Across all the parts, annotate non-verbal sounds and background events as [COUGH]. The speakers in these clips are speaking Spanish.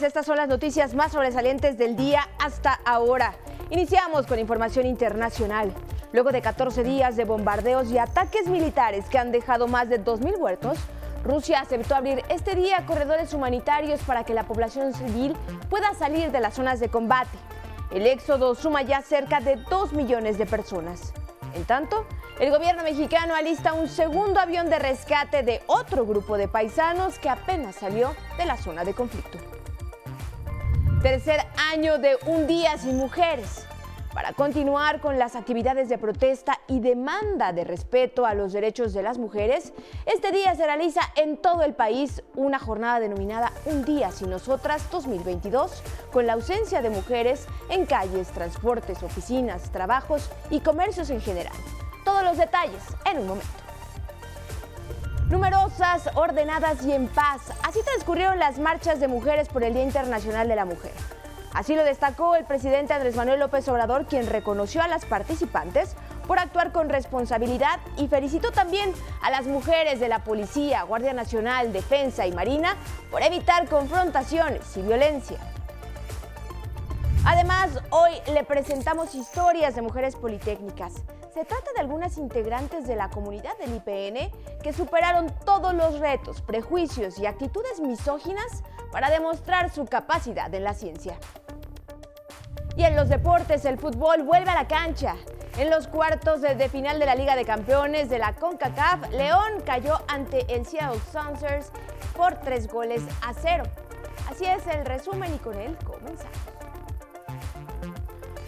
Estas son las noticias más sobresalientes del día hasta ahora. Iniciamos con información internacional. Luego de 14 días de bombardeos y ataques militares que han dejado más de 2.000 muertos, Rusia aceptó abrir este día corredores humanitarios para que la población civil pueda salir de las zonas de combate. El éxodo suma ya cerca de 2 millones de personas. En tanto, el gobierno mexicano alista un segundo avión de rescate de otro grupo de paisanos que apenas salió de la zona de conflicto. Tercer año de Un Día Sin Mujeres. Para continuar con las actividades de protesta y demanda de respeto a los derechos de las mujeres, este día se realiza en todo el país una jornada denominada Un Día Sin Nosotras 2022, con la ausencia de mujeres en calles, transportes, oficinas, trabajos y comercios en general. Todos los detalles en un momento. Numerosas, ordenadas y en paz. Así transcurrieron las marchas de mujeres por el Día Internacional de la Mujer. Así lo destacó el presidente Andrés Manuel López Obrador, quien reconoció a las participantes por actuar con responsabilidad y felicitó también a las mujeres de la Policía, Guardia Nacional, Defensa y Marina por evitar confrontaciones y violencia. Además, hoy le presentamos historias de mujeres politécnicas. Se trata de algunas integrantes de la comunidad del IPN que superaron todos los retos, prejuicios y actitudes misóginas para demostrar su capacidad en la ciencia. Y en los deportes, el fútbol vuelve a la cancha. En los cuartos de, final de la Liga de Campeones de la CONCACAF, León cayó ante el Seattle Sounders por tres goles a cero. Así es el resumen y con él comenzamos.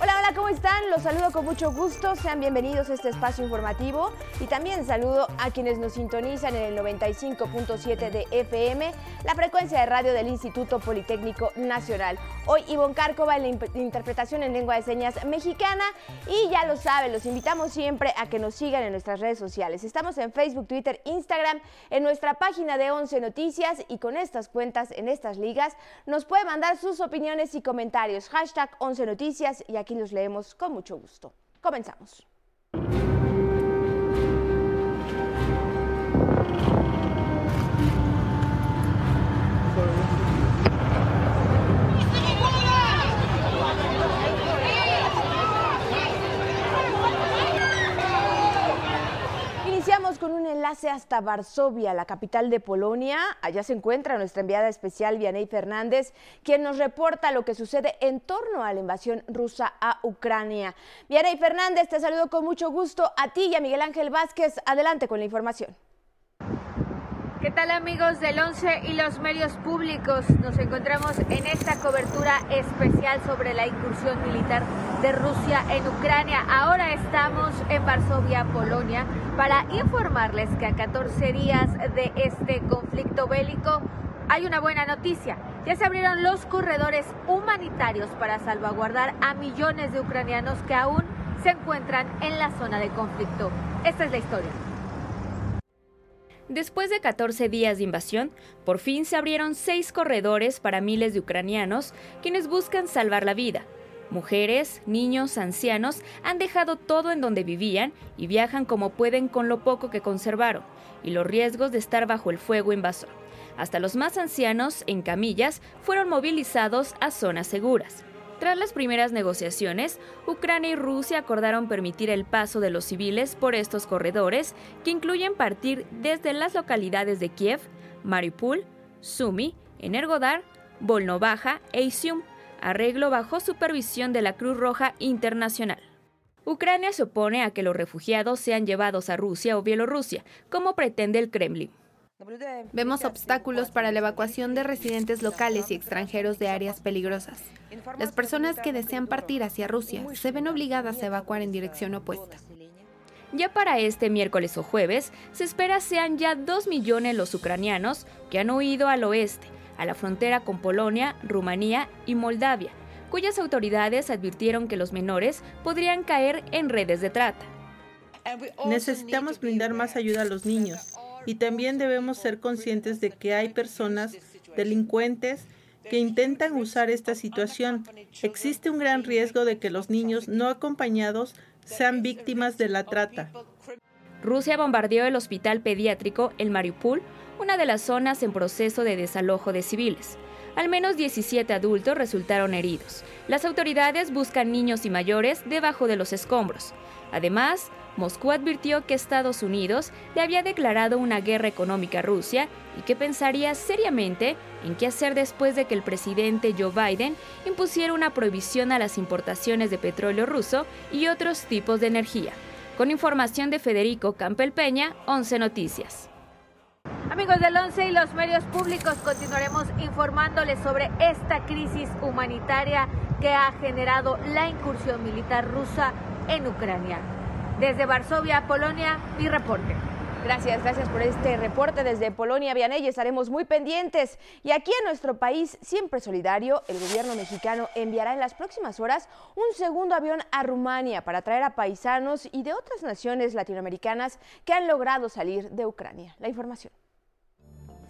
Hola, hola, ¿cómo están? Los saludo con mucho gusto. Sean bienvenidos a este espacio informativo y también saludo a quienes nos sintonizan en el 95.7 de FM, la frecuencia de radio del Instituto Politécnico Nacional. Hoy Ivonne Cárcova en la interpretación en lengua de señas mexicana y ya lo saben, los invitamos siempre a que nos sigan en nuestras redes sociales. Estamos en Facebook, Twitter, Instagram, en nuestra página de 11 Noticias y con estas cuentas en estas ligas nos puede mandar sus opiniones y comentarios. Hashtag 11 Noticias y aquí los leemos con mucho gusto. Comenzamos. Con un enlace hasta Varsovia, la capital de Polonia. Allá se encuentra nuestra enviada especial Vianey Fernández, quien nos reporta lo que sucede en torno a la invasión rusa a Ucrania. Vianey Fernández, te saludo con mucho gusto a ti y a Miguel Ángel Vázquez. Adelante con la información. ¿Qué tal amigos del 11 y los medios públicos? Nos encontramos en esta cobertura especial sobre la incursión militar de Rusia en Ucrania. Ahora estamos en Varsovia, Polonia, para informarles que a 14 días de este conflicto bélico hay una buena noticia. Ya se abrieron los corredores humanitarios para salvaguardar a millones de ucranianos que aún se encuentran en la zona de conflicto. Esta es la historia. Después de 14 días de invasión, por fin se abrieron seis corredores para miles de ucranianos quienes buscan salvar la vida. Mujeres, niños, ancianos han dejado todo en donde vivían y viajan como pueden con lo poco que conservaron y los riesgos de estar bajo el fuego invasor. Hasta los más ancianos, en camillas, fueron movilizados a zonas seguras. Tras las primeras negociaciones, Ucrania y Rusia acordaron permitir el paso de los civiles por estos corredores, que incluyen partir desde las localidades de Kiev, Mariupol, Sumy, Energodar, Volnovaja e Isium, arreglo bajo supervisión de la Cruz Roja Internacional. Ucrania se opone a que los refugiados sean llevados a Rusia o Bielorrusia, como pretende el Kremlin. Vemos obstáculos para la evacuación de residentes locales y extranjeros de áreas peligrosas. Las personas que desean partir hacia Rusia se ven obligadas a evacuar en dirección opuesta. Ya para este miércoles o jueves, se espera sean ya 2 millones los ucranianos que han huido al oeste, a la frontera con Polonia, Rumanía y Moldavia, cuyas autoridades advirtieron que los menores podrían caer en redes de trata. Necesitamos brindar más ayuda a los niños y también debemos ser conscientes de que hay personas delincuentes que intentan usar esta situación. Existe un gran riesgo de que los niños no acompañados sean víctimas de la trata. Rusia bombardeó el hospital pediátrico El Mariupol, una de las zonas en proceso de desalojo de civiles. Al menos 17 adultos resultaron heridos. Las autoridades buscan niños y mayores debajo de los escombros. Además, Moscú advirtió que Estados Unidos le había declarado una guerra económica a Rusia y que pensaría seriamente en qué hacer después de que el presidente Joe Biden impusiera una prohibición a las importaciones de petróleo ruso y otros tipos de energía. Con información de Federico Campel Peña, 11 Noticias. Amigos del 11 y los medios públicos, continuaremos informándoles sobre esta crisis humanitaria que ha generado la incursión militar rusa en Ucrania. Desde Varsovia, Polonia, mi reporte. Gracias, gracias por este reporte desde Polonia, Vianey. Estaremos muy pendientes. Y aquí en nuestro país, siempre solidario, el gobierno mexicano enviará en las próximas horas un segundo avión a Rumania para traer a paisanos y de otras naciones latinoamericanas que han logrado salir de Ucrania. La información.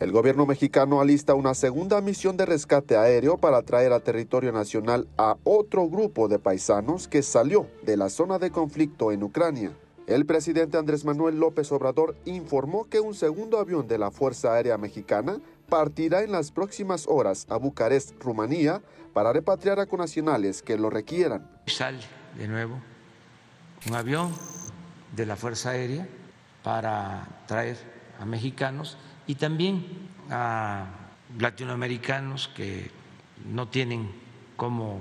El gobierno mexicano alista una segunda misión de rescate aéreo para traer a territorio nacional a otro grupo de paisanos que salió de la zona de conflicto en Ucrania. El presidente Andrés Manuel López Obrador informó que un segundo avión de la Fuerza Aérea Mexicana partirá en las próximas horas a Bucarest, Rumanía, para repatriar a conacionales que lo requieran. Sale de nuevo un avión de la Fuerza Aérea para traer a mexicanos y también a latinoamericanos que no tienen cómo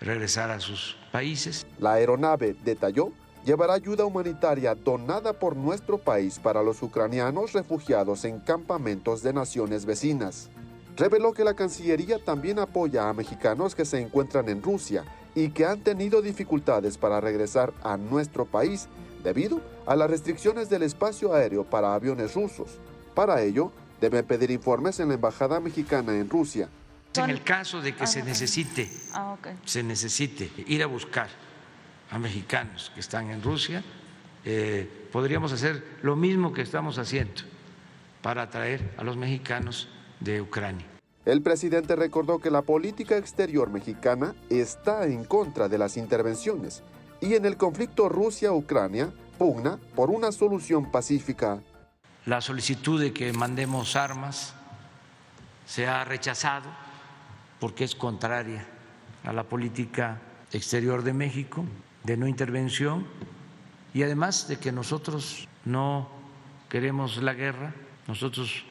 regresar a sus países. La aeronave detalló llevará ayuda humanitaria donada por nuestro país para los ucranianos refugiados en campamentos de naciones vecinas. Reveló que la Cancillería también apoya a mexicanos que se encuentran en Rusia y que han tenido dificultades para regresar a nuestro país debido a las restricciones del espacio aéreo para aviones rusos. Para ello, deben pedir informes en la Embajada Mexicana en Rusia. En el caso de que se necesite, se necesite ir a buscar a mexicanos que están en Rusia, eh, podríamos hacer lo mismo que estamos haciendo para atraer a los mexicanos de Ucrania. El presidente recordó que la política exterior mexicana está en contra de las intervenciones y en el conflicto Rusia-Ucrania pugna por una solución pacífica. La solicitud de que mandemos armas se ha rechazado porque es contraria a la política exterior de México de no intervención y además de que nosotros no queremos la guerra, nosotros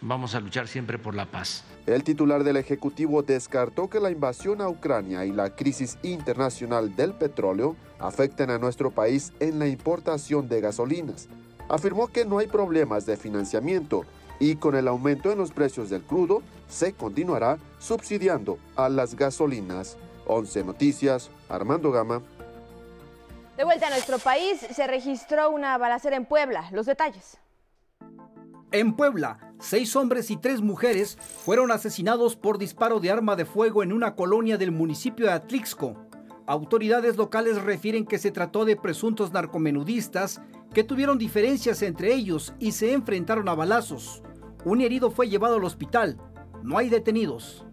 vamos a luchar siempre por la paz. El titular del Ejecutivo descartó que la invasión a Ucrania y la crisis internacional del petróleo afecten a nuestro país en la importación de gasolinas. Afirmó que no hay problemas de financiamiento y con el aumento en los precios del crudo se continuará subsidiando a las gasolinas. 11 Noticias, Armando Gama. De vuelta a nuestro país, se registró una balacera en Puebla. Los detalles. En Puebla, seis hombres y tres mujeres fueron asesinados por disparo de arma de fuego en una colonia del municipio de Atlixco. Autoridades locales refieren que se trató de presuntos narcomenudistas que tuvieron diferencias entre ellos y se enfrentaron a balazos. Un herido fue llevado al hospital. No hay detenidos.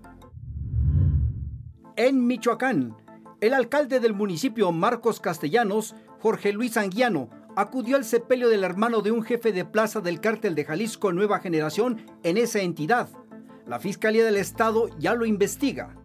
En Michoacán, el alcalde del municipio Marcos Castellanos, Jorge Luis Anguiano, acudió al sepelio del hermano de un jefe de plaza del cártel de Jalisco Nueva Generación en esa entidad. La Fiscalía del Estado ya lo investiga.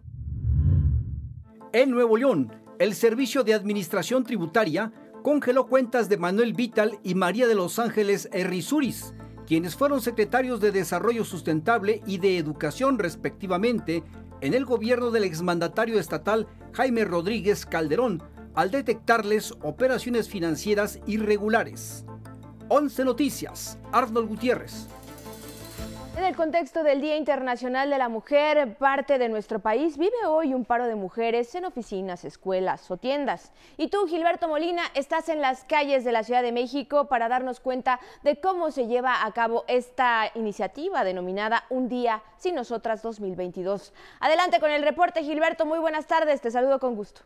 En Nuevo León, el Servicio de Administración Tributaria congeló cuentas de Manuel Vital y María de los Ángeles Errizuris, quienes fueron secretarios de Desarrollo Sustentable y de Educación respectivamente en el gobierno del exmandatario estatal Jaime Rodríguez Calderón al detectarles operaciones financieras irregulares. 11 Noticias, Arnold Gutiérrez. En el contexto del Día Internacional de la Mujer, parte de nuestro país vive hoy un paro de mujeres en oficinas, escuelas o tiendas. Y tú, Gilberto Molina, estás en las calles de la Ciudad de México para darnos cuenta de cómo se lleva a cabo esta iniciativa denominada Un Día Sin Nosotras 2022. Adelante con el reporte, Gilberto. Muy buenas tardes. Te saludo con gusto.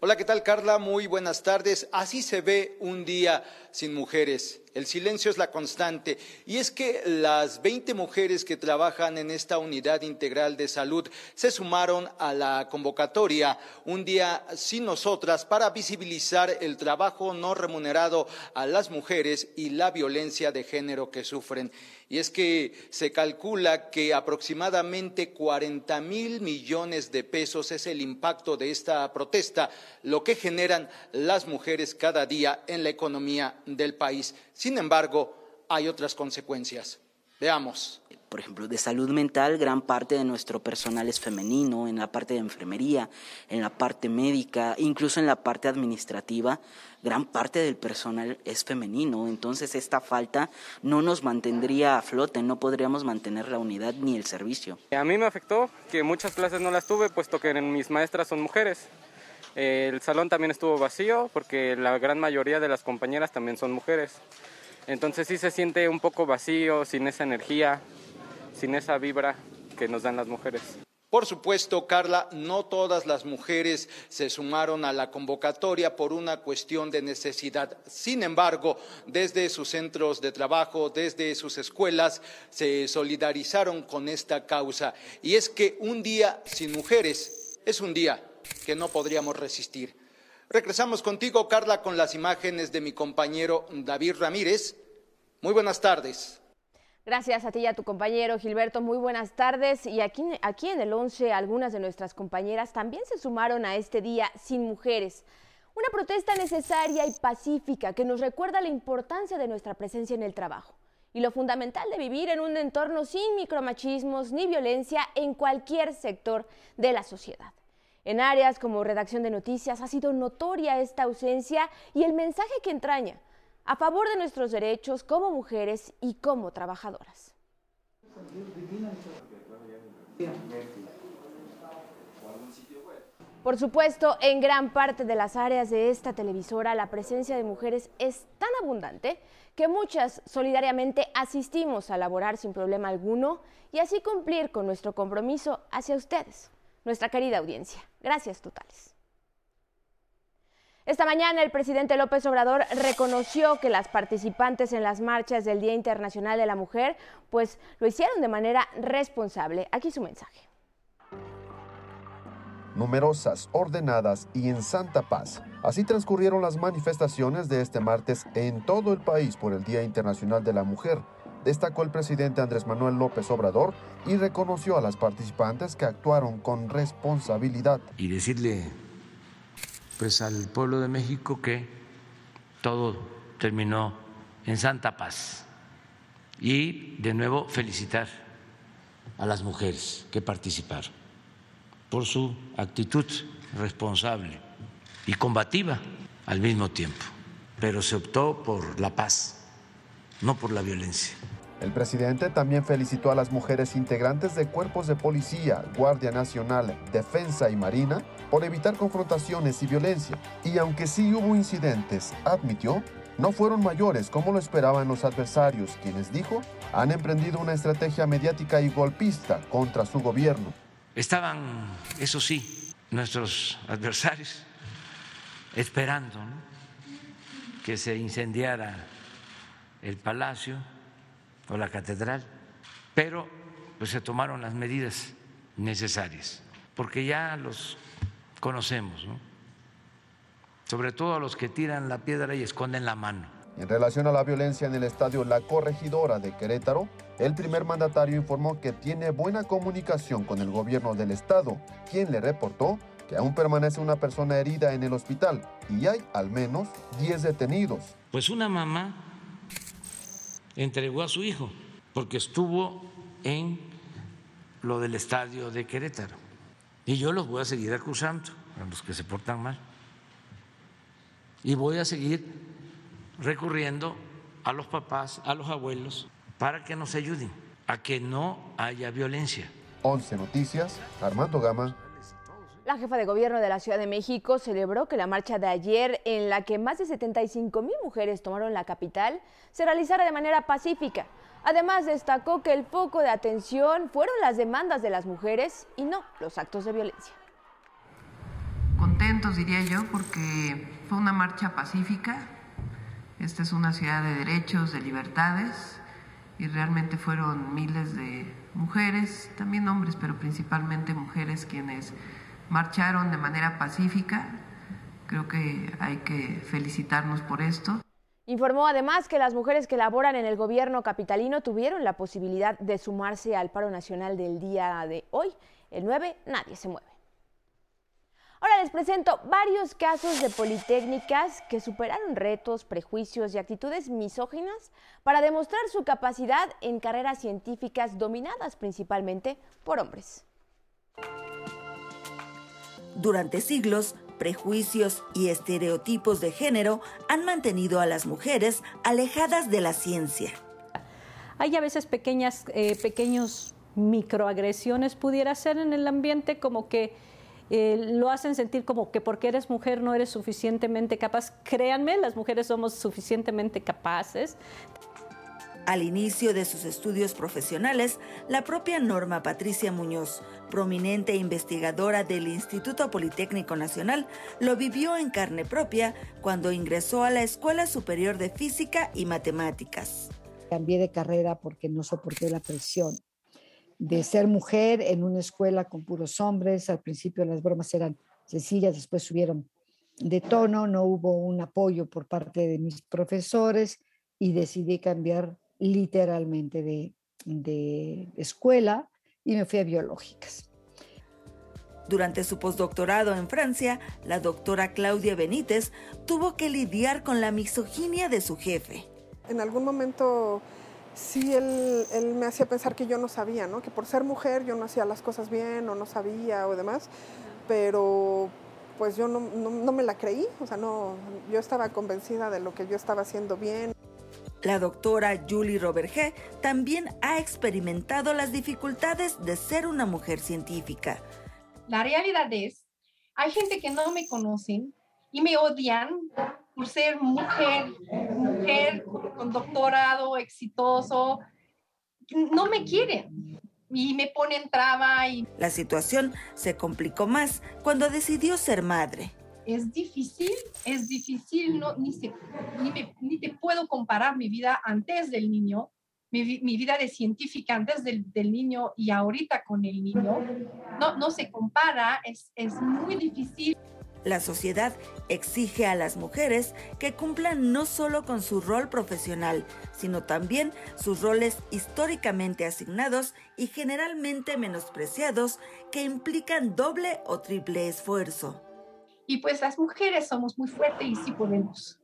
Hola, ¿qué tal Carla? Muy buenas tardes. Así se ve un día sin mujeres. El silencio es la constante. Y es que las 20 mujeres que trabajan en esta unidad integral de salud se sumaron a la convocatoria un día sin nosotras para visibilizar el trabajo no remunerado a las mujeres y la violencia de género que sufren. Y es que se calcula que aproximadamente 40 mil millones de pesos es el impacto de esta protesta, lo que generan las mujeres cada día en la economía del país. Sin embargo, hay otras consecuencias. Veamos. Por ejemplo, de salud mental, gran parte de nuestro personal es femenino, en la parte de enfermería, en la parte médica, incluso en la parte administrativa, gran parte del personal es femenino. Entonces, esta falta no nos mantendría a flote, no podríamos mantener la unidad ni el servicio. A mí me afectó que muchas clases no las tuve, puesto que mis maestras son mujeres. El salón también estuvo vacío porque la gran mayoría de las compañeras también son mujeres. Entonces sí se siente un poco vacío, sin esa energía, sin esa vibra que nos dan las mujeres. Por supuesto, Carla, no todas las mujeres se sumaron a la convocatoria por una cuestión de necesidad. Sin embargo, desde sus centros de trabajo, desde sus escuelas, se solidarizaron con esta causa. Y es que un día sin mujeres es un día que no podríamos resistir. Regresamos contigo, Carla, con las imágenes de mi compañero David Ramírez. Muy buenas tardes. Gracias a ti y a tu compañero Gilberto. Muy buenas tardes. Y aquí, aquí en el 11, algunas de nuestras compañeras también se sumaron a este día sin mujeres. Una protesta necesaria y pacífica que nos recuerda la importancia de nuestra presencia en el trabajo y lo fundamental de vivir en un entorno sin micromachismos ni violencia en cualquier sector de la sociedad. En áreas como redacción de noticias ha sido notoria esta ausencia y el mensaje que entraña a favor de nuestros derechos como mujeres y como trabajadoras. Por supuesto, en gran parte de las áreas de esta televisora la presencia de mujeres es tan abundante que muchas solidariamente asistimos a laborar sin problema alguno y así cumplir con nuestro compromiso hacia ustedes nuestra querida audiencia. Gracias totales. Esta mañana el presidente López Obrador reconoció que las participantes en las marchas del Día Internacional de la Mujer pues lo hicieron de manera responsable. Aquí su mensaje. Numerosas, ordenadas y en santa paz. Así transcurrieron las manifestaciones de este martes en todo el país por el Día Internacional de la Mujer destacó el presidente Andrés Manuel López Obrador y reconoció a las participantes que actuaron con responsabilidad. Y decirle pues al pueblo de México que todo terminó en santa paz. Y de nuevo felicitar a las mujeres que participaron por su actitud responsable y combativa al mismo tiempo. Pero se optó por la paz, no por la violencia. El presidente también felicitó a las mujeres integrantes de cuerpos de policía, Guardia Nacional, Defensa y Marina por evitar confrontaciones y violencia. Y aunque sí hubo incidentes, admitió, no fueron mayores como lo esperaban los adversarios, quienes dijo han emprendido una estrategia mediática y golpista contra su gobierno. Estaban, eso sí, nuestros adversarios esperando que se incendiara el palacio o la catedral, pero pues se tomaron las medidas necesarias, porque ya los conocemos, sobre todo a los que tiran la piedra y esconden la mano. En relación a la violencia en el estadio La Corregidora de Querétaro, el primer mandatario informó que tiene buena comunicación con el gobierno del estado, quien le reportó que aún permanece una persona herida en el hospital y hay al menos 10 detenidos. Pues una mamá entregó a su hijo, porque estuvo en lo del estadio de Querétaro. Y yo los voy a seguir acusando a los que se portan mal. Y voy a seguir recurriendo a los papás, a los abuelos, para que nos ayuden a que no haya violencia. 11 Noticias, Armando Gama, la jefa de gobierno de la Ciudad de México celebró que la marcha de ayer, en la que más de 75 mil mujeres tomaron la capital, se realizara de manera pacífica. Además, destacó que el foco de atención fueron las demandas de las mujeres y no los actos de violencia. Contentos, diría yo, porque fue una marcha pacífica. Esta es una ciudad de derechos, de libertades, y realmente fueron miles de mujeres, también hombres, pero principalmente mujeres quienes marcharon de manera pacífica. Creo que hay que felicitarnos por esto. Informó además que las mujeres que laboran en el gobierno capitalino tuvieron la posibilidad de sumarse al paro nacional del día de hoy. El 9, nadie se mueve. Ahora les presento varios casos de politécnicas que superaron retos, prejuicios y actitudes misóginas para demostrar su capacidad en carreras científicas dominadas principalmente por hombres. Durante siglos, prejuicios y estereotipos de género han mantenido a las mujeres alejadas de la ciencia. Hay a veces pequeñas, eh, pequeños microagresiones, pudiera ser en el ambiente, como que eh, lo hacen sentir como que porque eres mujer no eres suficientemente capaz. Créanme, las mujeres somos suficientemente capaces. Al inicio de sus estudios profesionales, la propia Norma Patricia Muñoz, prominente investigadora del Instituto Politécnico Nacional, lo vivió en carne propia cuando ingresó a la Escuela Superior de Física y Matemáticas. Cambié de carrera porque no soporté la presión de ser mujer en una escuela con puros hombres. Al principio las bromas eran sencillas, después subieron de tono, no hubo un apoyo por parte de mis profesores y decidí cambiar literalmente de, de escuela y me fui a biológicas. Durante su postdoctorado en Francia, la doctora Claudia Benítez tuvo que lidiar con la misoginia de su jefe. En algún momento sí él, él, me hacía pensar que yo no sabía, ¿no? que por ser mujer yo no hacía las cosas bien o no sabía o demás, pero pues yo no, no, no me la creí, o sea, no, yo estaba convencida de lo que yo estaba haciendo bien. La doctora Julie Roberge también ha experimentado las dificultades de ser una mujer científica. La realidad es, hay gente que no me conocen y me odian por ser mujer, mujer con doctorado exitoso, no me quieren y me ponen traba y... La situación se complicó más cuando decidió ser madre. Es difícil, es difícil, no, ni, ni, te puedo comparar mi vida antes del niño, mi, mi vida de científica antes del, del, niño y ahorita con el niño. No, no se compara, es, es muy difícil. La sociedad exige a las mujeres que cumplan no solo con su rol profesional, sino también sus roles históricamente asignados y generalmente menospreciados que implican doble o triple esfuerzo. Y pues las mujeres somos muy fuertes y sí podemos.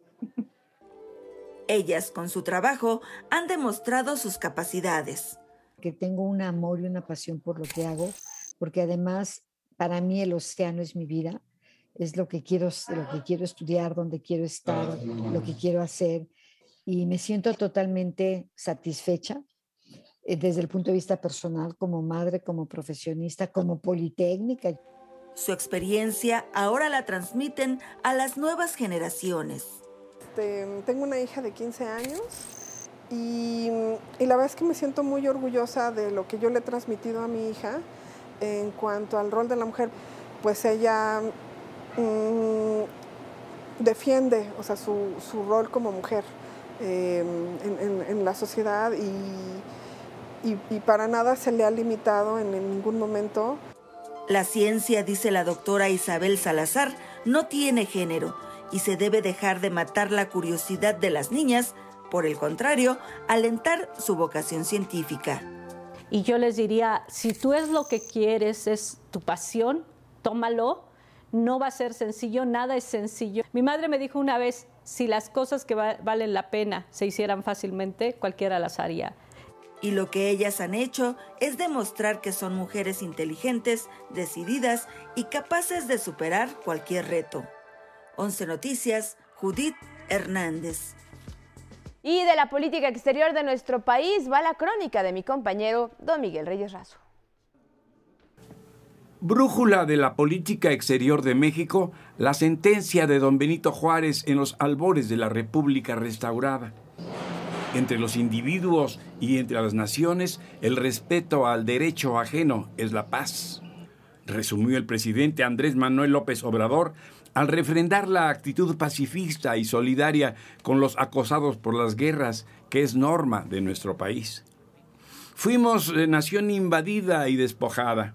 Ellas, con su trabajo, han demostrado sus capacidades. Que tengo un amor y una pasión por lo que hago, porque además para mí el océano es mi vida es lo que quiero, lo que quiero estudiar, donde quiero estar, lo que quiero hacer. Y me siento totalmente satisfecha eh, desde el punto de vista personal, como madre, como profesionista, como politécnica. Su experiencia ahora la transmiten a las nuevas generaciones. Tengo una hija de 15 años y, la verdad es que me siento muy orgullosa de lo que yo le he transmitido a mi hija en cuanto al rol de la mujer. Pues ella Mm, defiende o sea, su, rol como mujer eh, en, la sociedad y, para nada se le ha limitado en ningún momento. La ciencia, dice la doctora Isabel Salazar, no tiene género y se debe dejar de matar la curiosidad de las niñas, por el contrario, alentar su vocación científica. Y yo les diría, si tú es lo que quieres, es tu pasión, tómalo, no va a ser sencillo, nada es sencillo. Mi madre me dijo una vez, si las cosas que valen la pena se hicieran fácilmente, cualquiera las haría. Y lo que ellas han hecho es demostrar que son mujeres inteligentes, decididas y capaces de superar cualquier reto. 11 Noticias, Judith Hernández. Y de la política exterior de nuestro país va la crónica de mi compañero Don Miguel Reyes Razo. Brújula de la política exterior de México, la sentencia de don Benito Juárez en los albores de la República restaurada. Entre los individuos y entre las naciones, el respeto al derecho ajeno es la paz. resumió el presidente Andrés Manuel López Obrador al refrendar la actitud pacifista y solidaria con los acosados por las guerras, que es norma de nuestro país. Fuimos eh, nación invadida y despojada.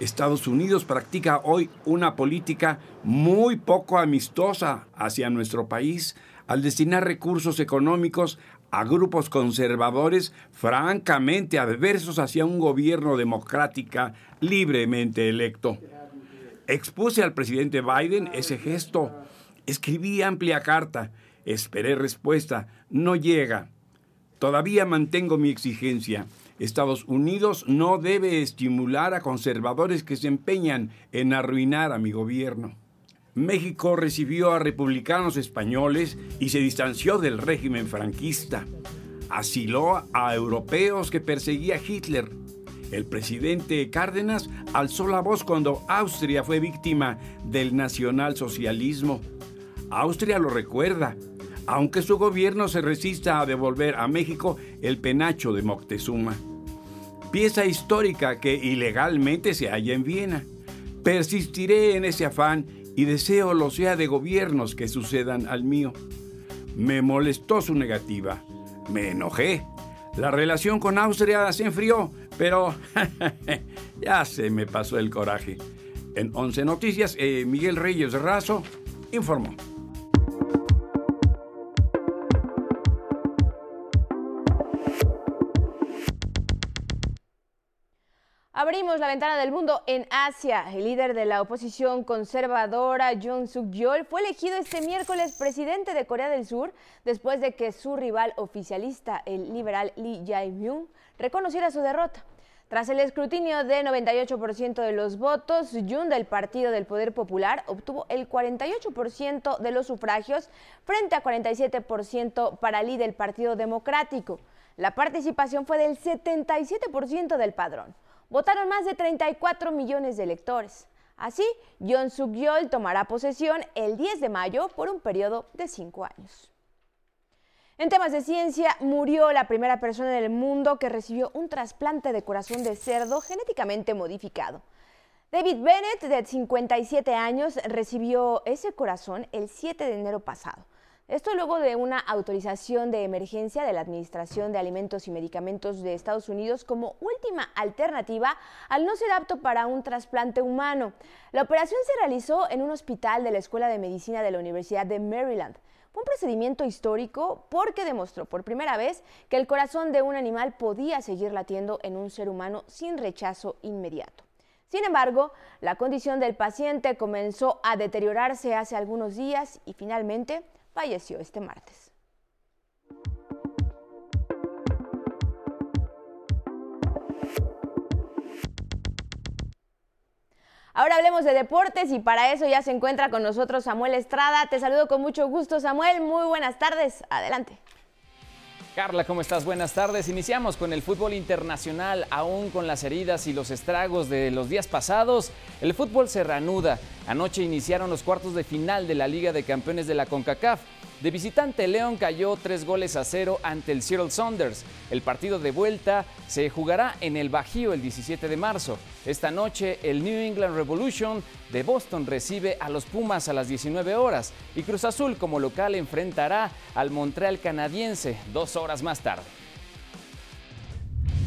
Estados Unidos practica hoy una política muy poco amistosa hacia nuestro país al destinar recursos económicos a grupos conservadores francamente adversos hacia un gobierno democrática libremente electo. Expuse al presidente Biden ese gesto. Escribí amplia carta. Esperé respuesta. No llega. Todavía mantengo mi exigencia. Estados Unidos no debe estimular a conservadores que se empeñan en arruinar a mi gobierno. México recibió a republicanos españoles y se distanció del régimen franquista. Asiló a europeos que perseguía Hitler. El presidente Cárdenas alzó la voz cuando Austria fue víctima del nacionalsocialismo. Austria lo recuerda, aunque su gobierno se resista a devolver a México el penacho de Moctezuma. Pieza histórica que ilegalmente se halla en Viena. Persistiré en ese afán y deseo lo sea de gobiernos que sucedan al mío. Me molestó su negativa. Me enojé. La relación con Austria se enfrió, pero [LAUGHS] ya se me pasó el coraje. En 11 Noticias, eh, Miguel Reyes Razo informó. La ventana del mundo en Asia. El líder de la oposición conservadora, Jung Suk-yeol, fue elegido este miércoles presidente de Corea del Sur después de que su rival oficialista, el liberal Lee Jae-myung, reconociera su derrota. Tras el escrutinio de 98% de los votos, Jun del Partido del Poder Popular obtuvo el 48% de los sufragios frente a 47% para Lee del Partido Democrático. La participación fue del 77% del padrón votaron más de 34 millones de electores. Así, John Suk-yeol tomará posesión el 10 de mayo por un periodo de cinco años. En temas de ciencia, murió la primera persona en el mundo que recibió un trasplante de corazón de cerdo genéticamente modificado. David Bennett, de 57 años, recibió ese corazón el 7 de enero pasado. Esto luego de una autorización de emergencia de la Administración de Alimentos y Medicamentos de Estados Unidos como última alternativa al no ser apto para un trasplante humano. La operación se realizó en un hospital de la Escuela de Medicina de la Universidad de Maryland. Fue un procedimiento histórico porque demostró por primera vez que el corazón de un animal podía seguir latiendo en un ser humano sin rechazo inmediato. Sin embargo, la condición del paciente comenzó a deteriorarse hace algunos días y finalmente falleció este martes. Ahora hablemos de deportes y para eso ya se encuentra con nosotros Samuel Estrada. Te saludo con mucho gusto, Samuel. Muy buenas tardes. Adelante. Carla, ¿cómo estás? Buenas tardes. Iniciamos con el fútbol internacional, aún con las heridas y los estragos de los días pasados. El fútbol se reanuda. Anoche iniciaron los cuartos de final de la Liga de Campeones de la CONCACAF. De visitante, León cayó tres goles a cero ante el Seattle Saunders. El partido de vuelta se jugará en el Bajío el 17 de marzo. Esta noche, el New England Revolution de Boston recibe a los Pumas a las 19 horas y Cruz Azul como local enfrentará al Montreal canadiense dos horas más tarde.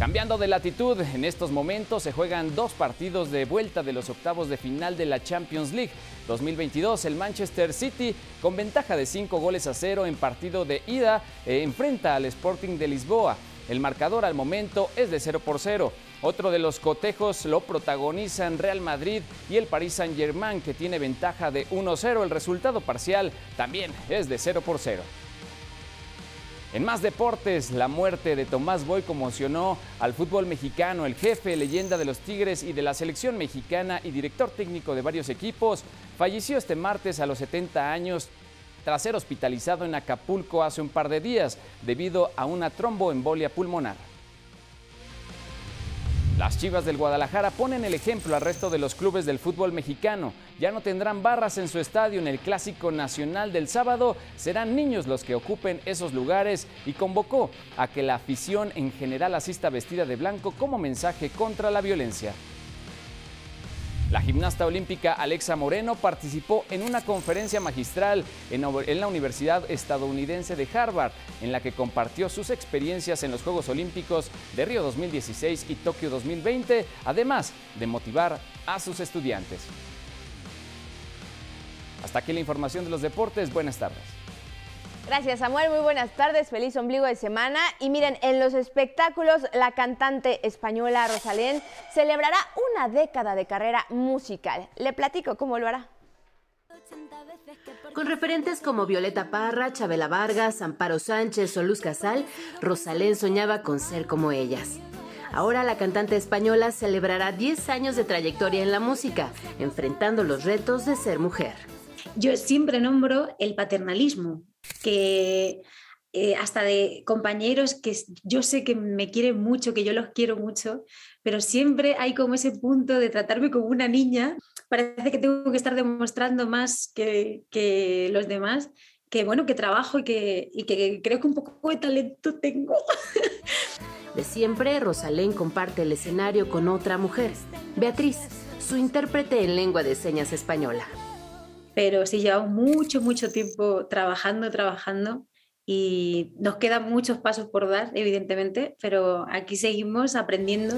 Cambiando de latitud, en estos momentos se juegan dos partidos de vuelta de los octavos de final de la Champions League 2022. El Manchester City, con ventaja de cinco goles a cero en partido de ida, eh, enfrenta al Sporting de Lisboa. El marcador al momento es de 0 por 0. Otro de los cotejos lo protagonizan Real Madrid y el Paris Saint-Germain, que tiene ventaja de 1-0. El resultado parcial también es de 0 por 0. En más deportes, la muerte de Tomás Boy conmocionó al fútbol mexicano. El jefe, leyenda de los Tigres y de la selección mexicana y director técnico de varios equipos, falleció este martes a los 70 años tras ser hospitalizado en Acapulco hace un par de días debido a una tromboembolia pulmonar. Las Chivas del Guadalajara ponen el ejemplo al resto de los clubes del fútbol mexicano. Ya no tendrán barras en su estadio en el Clásico Nacional del sábado. Serán niños los que ocupen esos lugares y convocó a que la afición en general asista vestida de blanco como mensaje contra la violencia. La gimnasta olímpica Alexa Moreno participó en una conferencia magistral en la Universidad Estadounidense de Harvard, en la que compartió sus experiencias en los Juegos Olímpicos de Río 2016 y Tokio 2020, además de motivar a sus estudiantes. Hasta aquí la información de los deportes. Buenas tardes. Gracias Samuel, muy buenas tardes, feliz ombligo de semana. Y miren, en los espectáculos, la cantante española Rosalén celebrará una década de carrera musical. Le platico cómo lo hará. Con referentes como Violeta Parra, Chabela Vargas, Amparo Sánchez o Luz Casal, Rosalén soñaba con ser como ellas. Ahora la cantante española celebrará 10 años de trayectoria en la música, enfrentando los retos de ser mujer. Yo siempre nombro el paternalismo, que eh, hasta de compañeros que yo sé que me quieren mucho, que yo los quiero mucho, pero siempre hay como ese punto de tratarme como una niña. Parece que tengo que estar demostrando más que, que los demás, que bueno, que trabajo y que, y que creo que un poco de talento tengo. [LAUGHS] De siempre, Rosalén comparte el escenario con otra mujer, Beatriz, su intérprete en lengua de señas española pero sí llevamos mucho, mucho tiempo trabajando, trabajando y nos quedan muchos pasos por dar, evidentemente, pero aquí seguimos aprendiendo.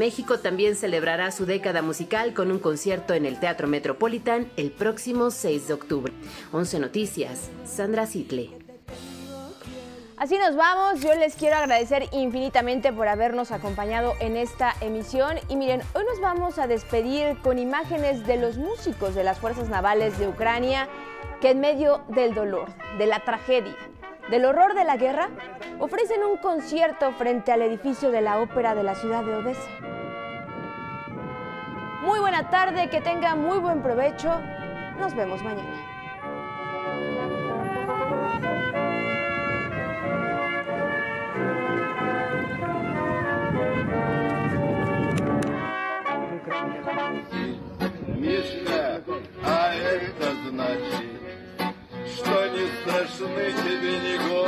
México también celebrará su década musical con un concierto en el Teatro Metropolitan el próximo 6 de octubre. 11 Noticias, Sandra Sitle. Así nos vamos, yo les quiero agradecer infinitamente por habernos acompañado en esta emisión y miren, hoy nos vamos a despedir con imágenes de los músicos de las Fuerzas Navales de Ucrania que en medio del dolor, de la tragedia, del horror de la guerra, ofrecen un concierto frente al edificio de la ópera de la ciudad de Odessa. Muy buena tarde, que tenga muy buen provecho. Nos vemos mañana. что не страшны тебе ни горе,